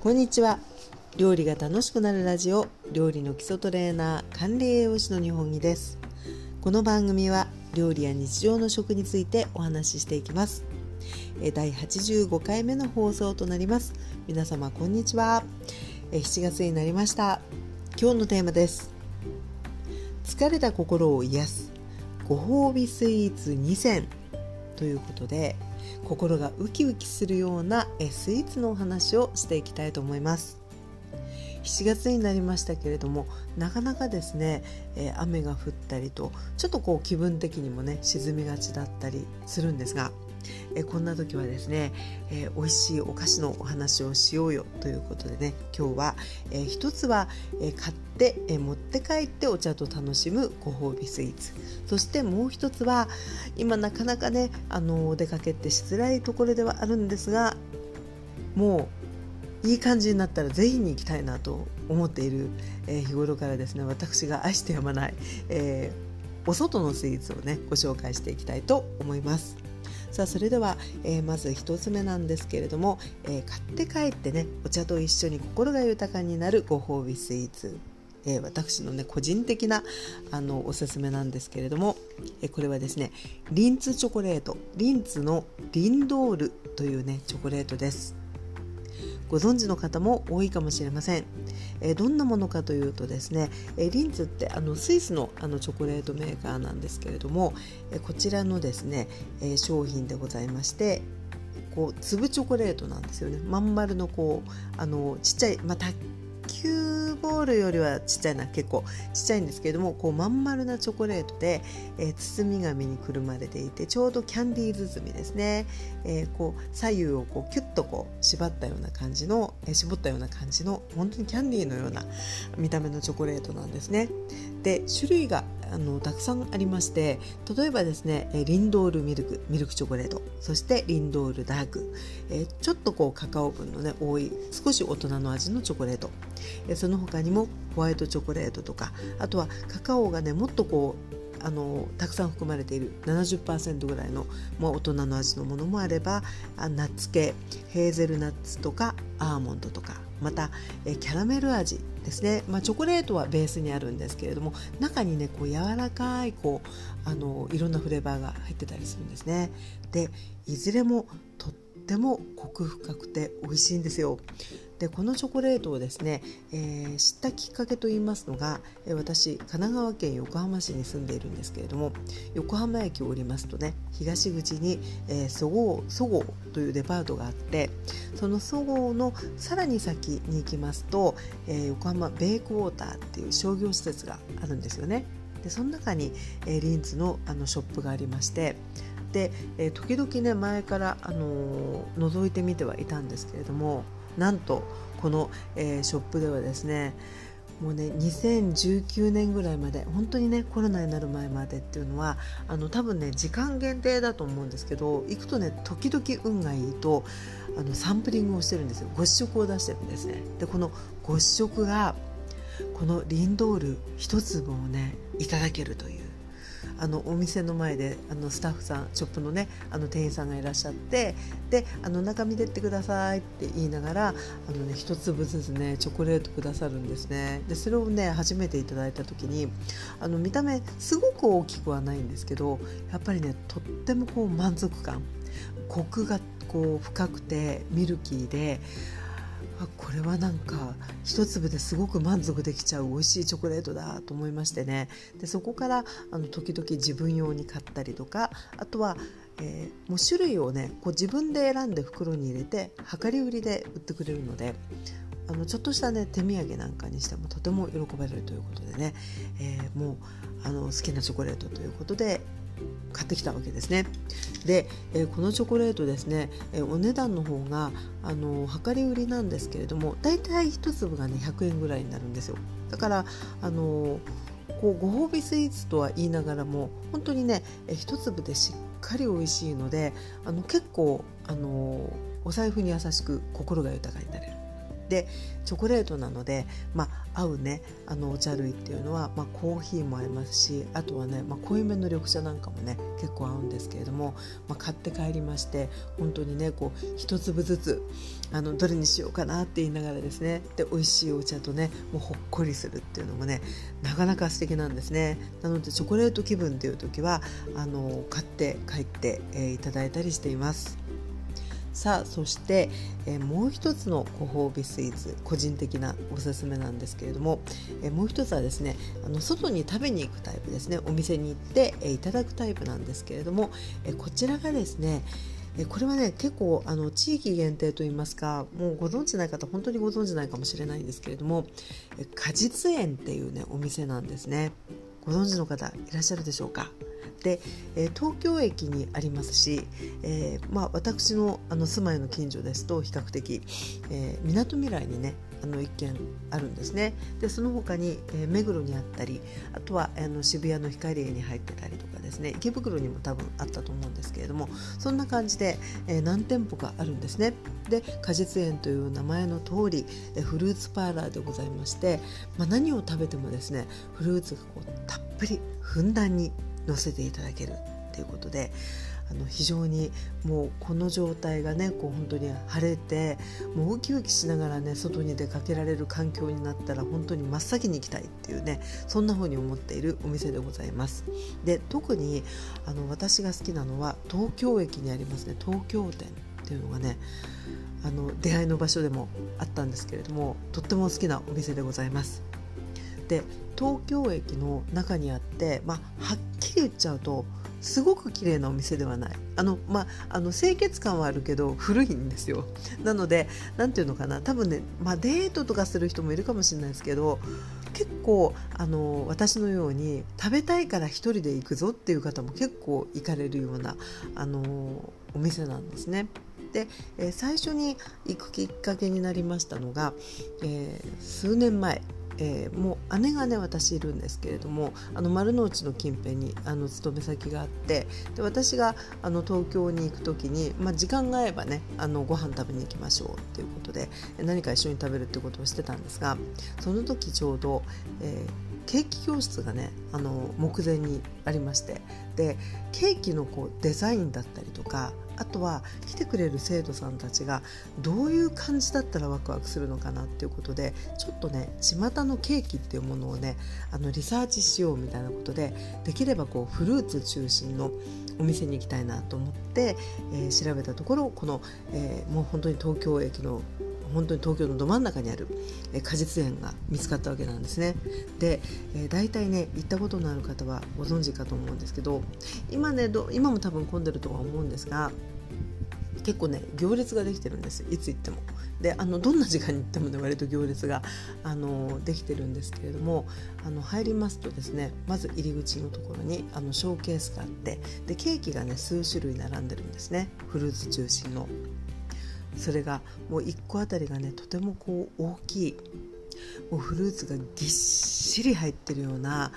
こんにちは。料理が楽しくなるラジオ料理の基礎トレーナー管理栄養士の日本木です。この番組は料理や日常の食についてお話ししていきます。第85回目の放送となります。皆様こんにちは。7月になりました。今日のテーマです。疲れた心を癒す。ご褒美スイーツ2選。ということで心がウキウキするようなスイーツのお話をしていきたいと思います。7月になりましたけれどもなかなかですね、え、雨が降ったりとちょっとこう気分的にもね沈みがちだったりするんですがえこんな時はですね、えー、美味しいお菓子のお話をしようよということでね今日は、えー、一つは、えー、買って、え持って帰ってお茶と楽しむご褒美スイーツそしてもう一つは今なかなかねあのお出かけってしづらいところではあるんですがもういい感じになったらぜひに行きたいなと思っている、え日頃からですね私が愛してやまない、えお外のスイーツをねご紹介していきたいと思います。さあそれでは、えー、まず1つ目なんですけれども、えー、買って帰ってねお茶と一緒に心が豊かになるご褒美スイーツ。えー、私のね個人的なあのおすすめなんですけれども、え、これはですねリンツチョコレート。リンツのリンドールというねチョコレートです。ご存知の方も多いかもしれません、えー、どんなものかというとですね、えー、リンツってあのスイスのあのチョコレートメーカーなんですけれども、えー、こちらのですね、え商品でございましてこう粒チョコレートなんですよね。まん丸のこうあのちっちゃい、まあ、球ボールよりはちっちゃいな結構ちっちゃいんですけれどもこうまん丸なチョコレートで、えー、包み紙にくるまれていてちょうどキャンディー包みですね、えー、こう左右をこうキュッとこう縛ったような感じの、えー、絞ったような感じの本当にキャンディーのような見た目のチョコレートなんですね。で種類があのたくさんありまして例えばですねリンドールミルクミルクチョコレートそしてリンドールダーク、え、ちょっとこうカカオ分のね多い少し大人の味のチョコレート、え、その他にもホワイトチョコレートとかあとはカカオがねもっとこうあのたくさん含まれている70%ぐらいの、もう、大人の味のものもあればナッツ系ヘーゼルナッツとかアーモンドとかまたえキャラメル味ですね、まあ、チョコレートはベースにあるんですけれども中にねこう柔らかいこうあのいろんなフレーバーが入ってたりするんですね。でいずれもてもコク深くて美味しいんですよでこのチョコレートをですね、えー、知ったきっかけといいますのが、え私神奈川県横浜市に住んでいるんですけれども横浜駅を降りますとね東口に、えー、そごうそごうというデパートがあってそのそごうのさらに先に行きますと、えー、横浜ベイクウォーターっていう商業施設があるんですよね。でその中に、えー、リンツのあのショップがありまして、えー、時々ね前から、あのー、覗いてみてはいたんですけれどもなんとこの、えー、ショップではですねもうね2019年ぐらいまで本当にねコロナになる前までっていうのはあの多分ね時間限定だと思うんですけど行くとね時々運がいいとあのサンプリングをしてるんですよ。ご試食を出してるんですね。でこのご試食がこのリンドール一粒をねいただけるという。あのお店の前であのスタッフさんショップのねあの店員さんがいらっしゃってであの中見てってくださいって言いながらあの、ね、一粒ずつねチョコレートくださるんですね。でそれをね初めていただいた時にあの見た目すごく大きくはないんですけどやっぱりねとってもこう満足感。コクがこう深くてミルキーであこれはなんか一粒ですごく満足できちゃう美味しいチョコレートだと思いましてね。でそこからあの時々自分用に買ったりとかあとは、えー、もう種類をねこう自分で選んで袋に入れて量り売りで売ってくれるのであのちょっとしたね手土産なんかにしてもとても喜ばれるということでね、えー、もうあの好きなチョコレートということで買ってきたわけですね。で、えー、このチョコレートですね、えー、お値段の方があの量り売りなんですけれどもだいたい1粒がね100円ぐらいになるんですよ。だからあのこうご褒美スイーツとは言いながらも本当にね、えー、1粒でしっかり美味しいのであの結構あのお財布に優しく心が豊かになれるでチョコレートなので、まあ、合うねあのお茶類っていうのは、まあ、コーヒーも合いますしあとはね、まあ、濃いめの緑茶なんかもね結構合うんですけれども、まあ、買って帰りまして本当にねこう一粒ずつあのどれにしようかなって言いながらですねで美味しいお茶とねもうほっこりするっていうのもねなかなか素敵なんですねなのでチョコレート気分っていう時はあの買って帰って、えー、いただいたりしています。さあそして、えー、もう一つのご褒美スイーツ個人的なおすすめなんですけれども、えー、もう一つはですねあの外に食べに行くタイプですね。お店に行って、えー、いただくタイプなんですけれども、えこちらがですねこれはね結構あの地域限定といいますかもうご存知ない方本当にご存知ないかもしれないんですけれども果実園っていうねお店なんですね。ご存知の方いらっしゃるでしょうか、えー、東京駅にありますし、えーまあ、私のあの住まいの近所ですと比較的みなとみらいにねあの一軒あるんですね。でその他に、えー、目黒にあったりあとはあの渋谷の光栄に入ってたりとかですね池袋にも多分あったと思うんですけれどもそんな感じで、えー、何店舗かあるんですね。で果実園という名前の通りフルーツパーラーでございまして、まあ、何を食べてもですねフルーツがこうたっぷりふんだんに乗せていただけるということであの非常にもうこの状態がねこう本当に晴れてもうウキウキしながらね外に出かけられる環境になったら本当に真っ先に行きたいっていうねそんな風に思っているお店でございます。で特にあの私が好きなのは東京駅にありますね東京店っていうのがねあの出会いの場所でもあったんですけれどもとっても好きなお店でございます。で東京駅の中にあって、まあ、はっきり言っちゃうとすごく綺麗なお店ではない。あの、まあ、あの清潔感はあるけど古いんですよ。なので何ていうのかな。多分ね、まあ、デートとかする人もいるかもしれないですけど結構あの私のように食べたいから1人で行くぞっていう方も結構行かれるようなあのお店なんですね。で、えー、最初に行くきっかけになりましたのが、えー、数年前。えー、もう姉がね私いるんですけれどもあの丸の内の近辺にあの勤め先があってで私があの東京に行く時に、まあ、時間が合えばねあのご飯食べに行きましょうっていうことで何か一緒に食べるってことをしてたんですがその時ちょうど、えーケーキ教室がねあの目前にありまして。でケーキのこうデザインだったりとかあとは来てくれる生徒さんたちがどういう感じだったらワクワクするのかなっていうことでちょっとね巷のケーキっていうものをねあのリサーチしようみたいなことでできればこうフルーツ中心のお店に行きたいなと思って、えー、調べたところこの、えー、もう本当に東京駅の本当に東京のど真ん中にある、え果実園が見つかったわけなんですね。で、えー、大体ね行ったことのある方はご存知かと思うんですけど今ねど今も多分混んでるとは思うんですが結構ね行列ができてるんですいつ行っても。であのどんな時間に行ってもね割と行列があのできてるんですけれどもあの入りますとですねまず入り口のところにあのショーケースがあってでケーキがね数種類並んでるんですねフルーツ中心の。それがもう1個あたりがねとてもこう大きいもうフルーツがぎっしり入ってるような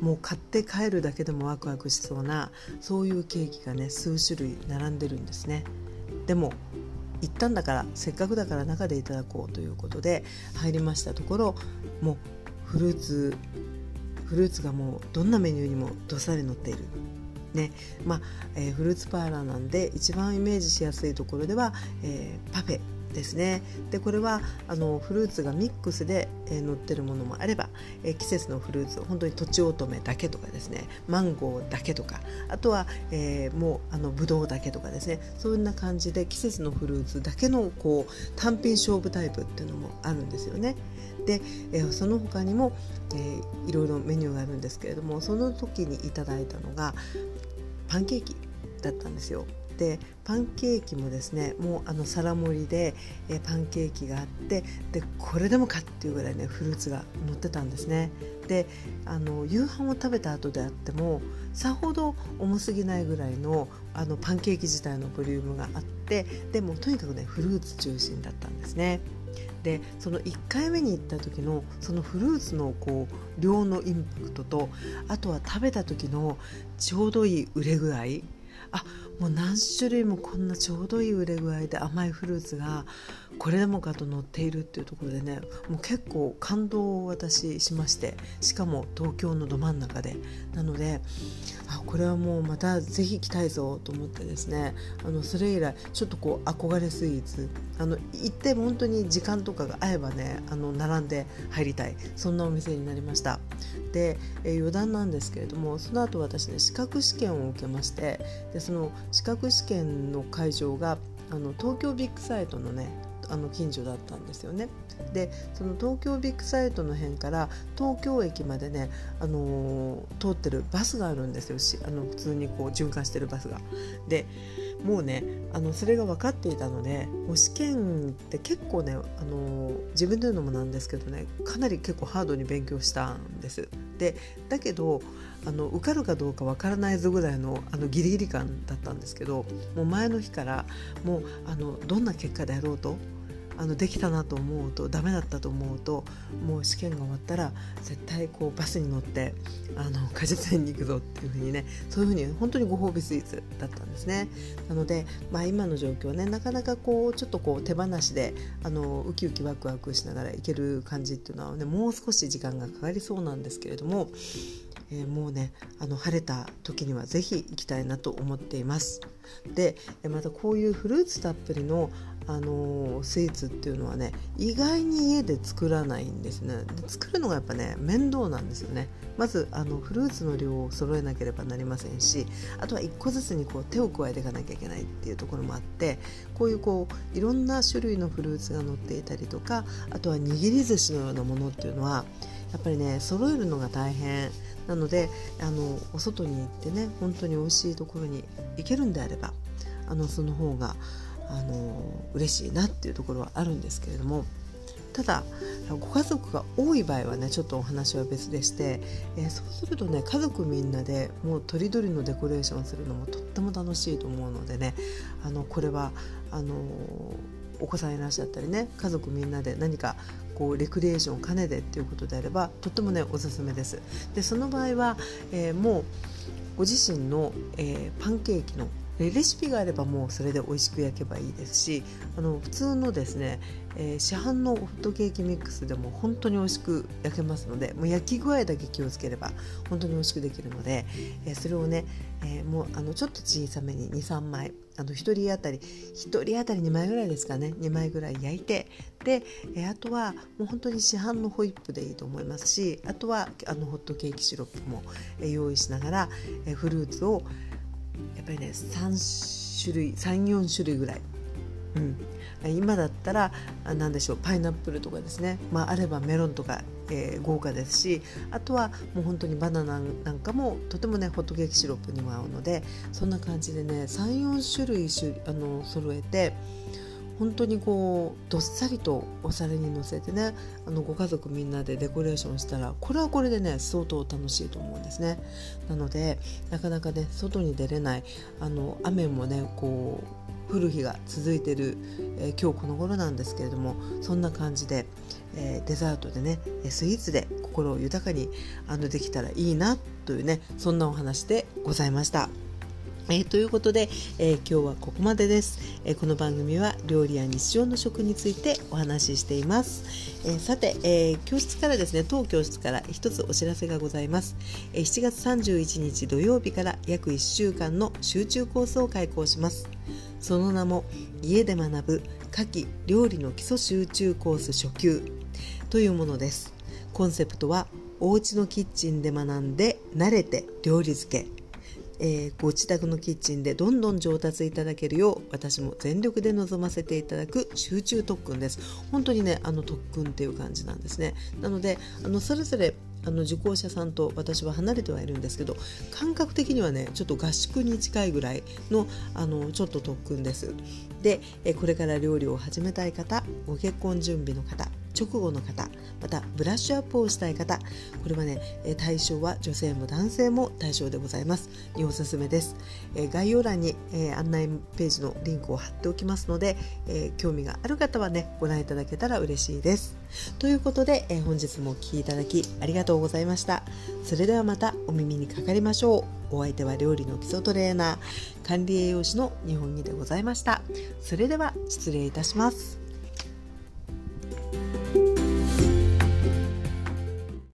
もう買って帰るだけでもワクワクしそうなそういうケーキがね数種類並んでるんですね。でも行ったんだからせっかくだから中でいただこうということで入りましたところもうフルーツフルーツがもうどんなメニューにもどっさり乗っている。ねまあえー、フルーツパーラーなんで一番イメージしやすいところでは、えー、パフェですねでこれはあのフルーツがミックスで、えー、乗ってるものもあれば、えー、季節のフルーツ本当にとちおとめだけとかですねマンゴーだけとかあとは、えー、もうあのブドウだけとかですねそんな感じで季節のフルーツだけのこう単品勝負タイプっていうのもあるんですよね。で、えー、その他にも、えー、いろいろメニューがあるんですけれどもその時にいただいたのがパンケーキだったんですよ。でパンケーキもですねもうあの皿盛りで、えパンケーキがあってでこれでもかっていうぐらいねフルーツが乗ってたんですねであの夕飯を食べた後であってもさほど重すぎないぐらいのあのパンケーキ自体のボリュームがあってでもとにかくねフルーツ中心だったんですねでその1回目に行った時のそのフルーツのこう量のインパクトとあとは食べた時のちょうどいい売れ具合。あもう何種類もこんなちょうどいい売れ具合で甘いフルーツがこれでもかと乗っているっていうところでねもう結構感動を私しましてしかも東京のど真ん中で。なのであこれはもうまたぜひ来たいぞと思ってですねあのそれ以来ちょっとこう憧れスイーツあの行って本当に時間とかが合えばねあの並んで入りたい。そんなお店になりました。で、え、余談なんですけれどもその後私ね資格試験を受けましてでその資格試験の会場があの東京ビッグサイトのねあの近所だったんですよね。でその東京ビッグサイトの辺から東京駅までね、あのー、通ってるバスがあるんですよあの普通にこう循環してるバスが。でもうねあのそれが分かっていたのでもう試験って結構ね、あのー、自分で言うのもなんですけどねかなり結構ハードに勉強したんです。でだけどあの受かるかどうかわからないぞぐらいのあのギリギリ感だったんですけどもう前の日からもうあのどんな結果であろうとあのできたなと思うとダメだったと思うともう試験が終わったら絶対こうバスに乗ってあの果実園に行くぞっていうふうにねそういうふうに本当にご褒美スイーツだったんですね。なので、まあ、今の状況ねなかなかこうちょっとこう手放しであのウキウキワクワクしながら行ける感じっていうのはねもう少し時間がかかりそうなんですけれどもえー、もうねあの晴れた時には是非行きたいなと思っています。でまたこういうフルーツたっぷりの、あの、スイーツっていうのはね意外に家で作らないんですね。で作るのがやっぱね面倒なんですよね。まずあのフルーツの量を揃えなければなりませんしあとは1個ずつにこう手を加えていかなきゃいけないっていうところもあってこういうこういろんな種類のフルーツが乗っていたりとかあとは握り寿司のようなものっていうのはやっぱりね揃えるのが大変。なのであのお外に行ってね本当に美味しいところに行けるんであればあのその方があの嬉しいなっていうところはあるんですけれどもただご家族が多い場合はねちょっとお話は別でして、えー、そうするとね家族みんなでもうとりどりのデコレーションするのもとっても楽しいと思うのでねあのこれはあのお子さんいらっしゃったりね家族みんなで何かこうレクリエーションを兼ねてっていうことであればとってもねおすすめです。でその場合は、えー、もうご自身の、えー、パンケーキのレシピがあればもうそれで美味しく焼けばいいですしあの普通のですね、えー、市販のホットケーキミックスでも本当に美味しく焼けますのでもう焼き具合だけ気をつければ本当に美味しくできるので、えー、それをね、えー、もうあのちょっと小さめに23枚あの1人当たり1人当たり2枚ぐらいですかね2枚ぐらい焼いてで、えあとはもう本当に市販のホイップでいいと思いますしあとはあのホットケーキシロップも、え用意しながら、えフルーツをやっぱりね3種類34種類ぐらい、うん、今だったら何でしょうパイナップルとかですね、まあ、あればメロンとか、えー、豪華ですしあとはもう本当にバナナなんかもとてもねホットケーキシロップにも合うのでそんな感じでね34種類あの揃えて本当にこうどっさりとお皿にのせてねあのご家族みんなでデコレーションしたらこれはこれでね相当楽しいと思うんですねなのでなかなかね外に出れないあの雨もねこう降る日が続いてる、えー、今日この頃なんですけれどもそんな感じで、えー、デザートでねスイーツで心を豊かにあのできたらいいなというねそんなお話でございました。えー、ということで、えー、今日はここまでです、えー、この番組は料理や日常の食についてお話ししています、えさて、え教室からですね当教室から一つお知らせがございます、え7月31日土曜日から約1週間の集中コースを開講します。その名も家で学ぶ夏季料理の基礎集中コース初級というものです。コンセプトはお家のキッチンで学んで慣れて料理漬け。えー、ご自宅のキッチンでどんどん上達いただけるよう私も全力で臨ませていただく集中特訓です。本当にねあの特訓っていう感じなんですね。なのであのそれぞれあの受講者さんと私は離れてはいるんですけど感覚的にはねちょっと合宿に近いぐらいのあのちょっと特訓です。でこれから料理を始めたい方ご結婚準備の方直後の方またブラッシュアップをしたい方これはね対象は女性も男性も対象でございます。におすすめです。概要欄に案内ページのリンクを貼っておきますので興味がある方はねご覧いただけたら嬉しいです。ということで本日もお聴きいただきありがとうございました。それではまたお耳にかかりましょう。お相手は料理の基礎トレーナー管理栄養士の日本木でございました。それでは失礼いたします。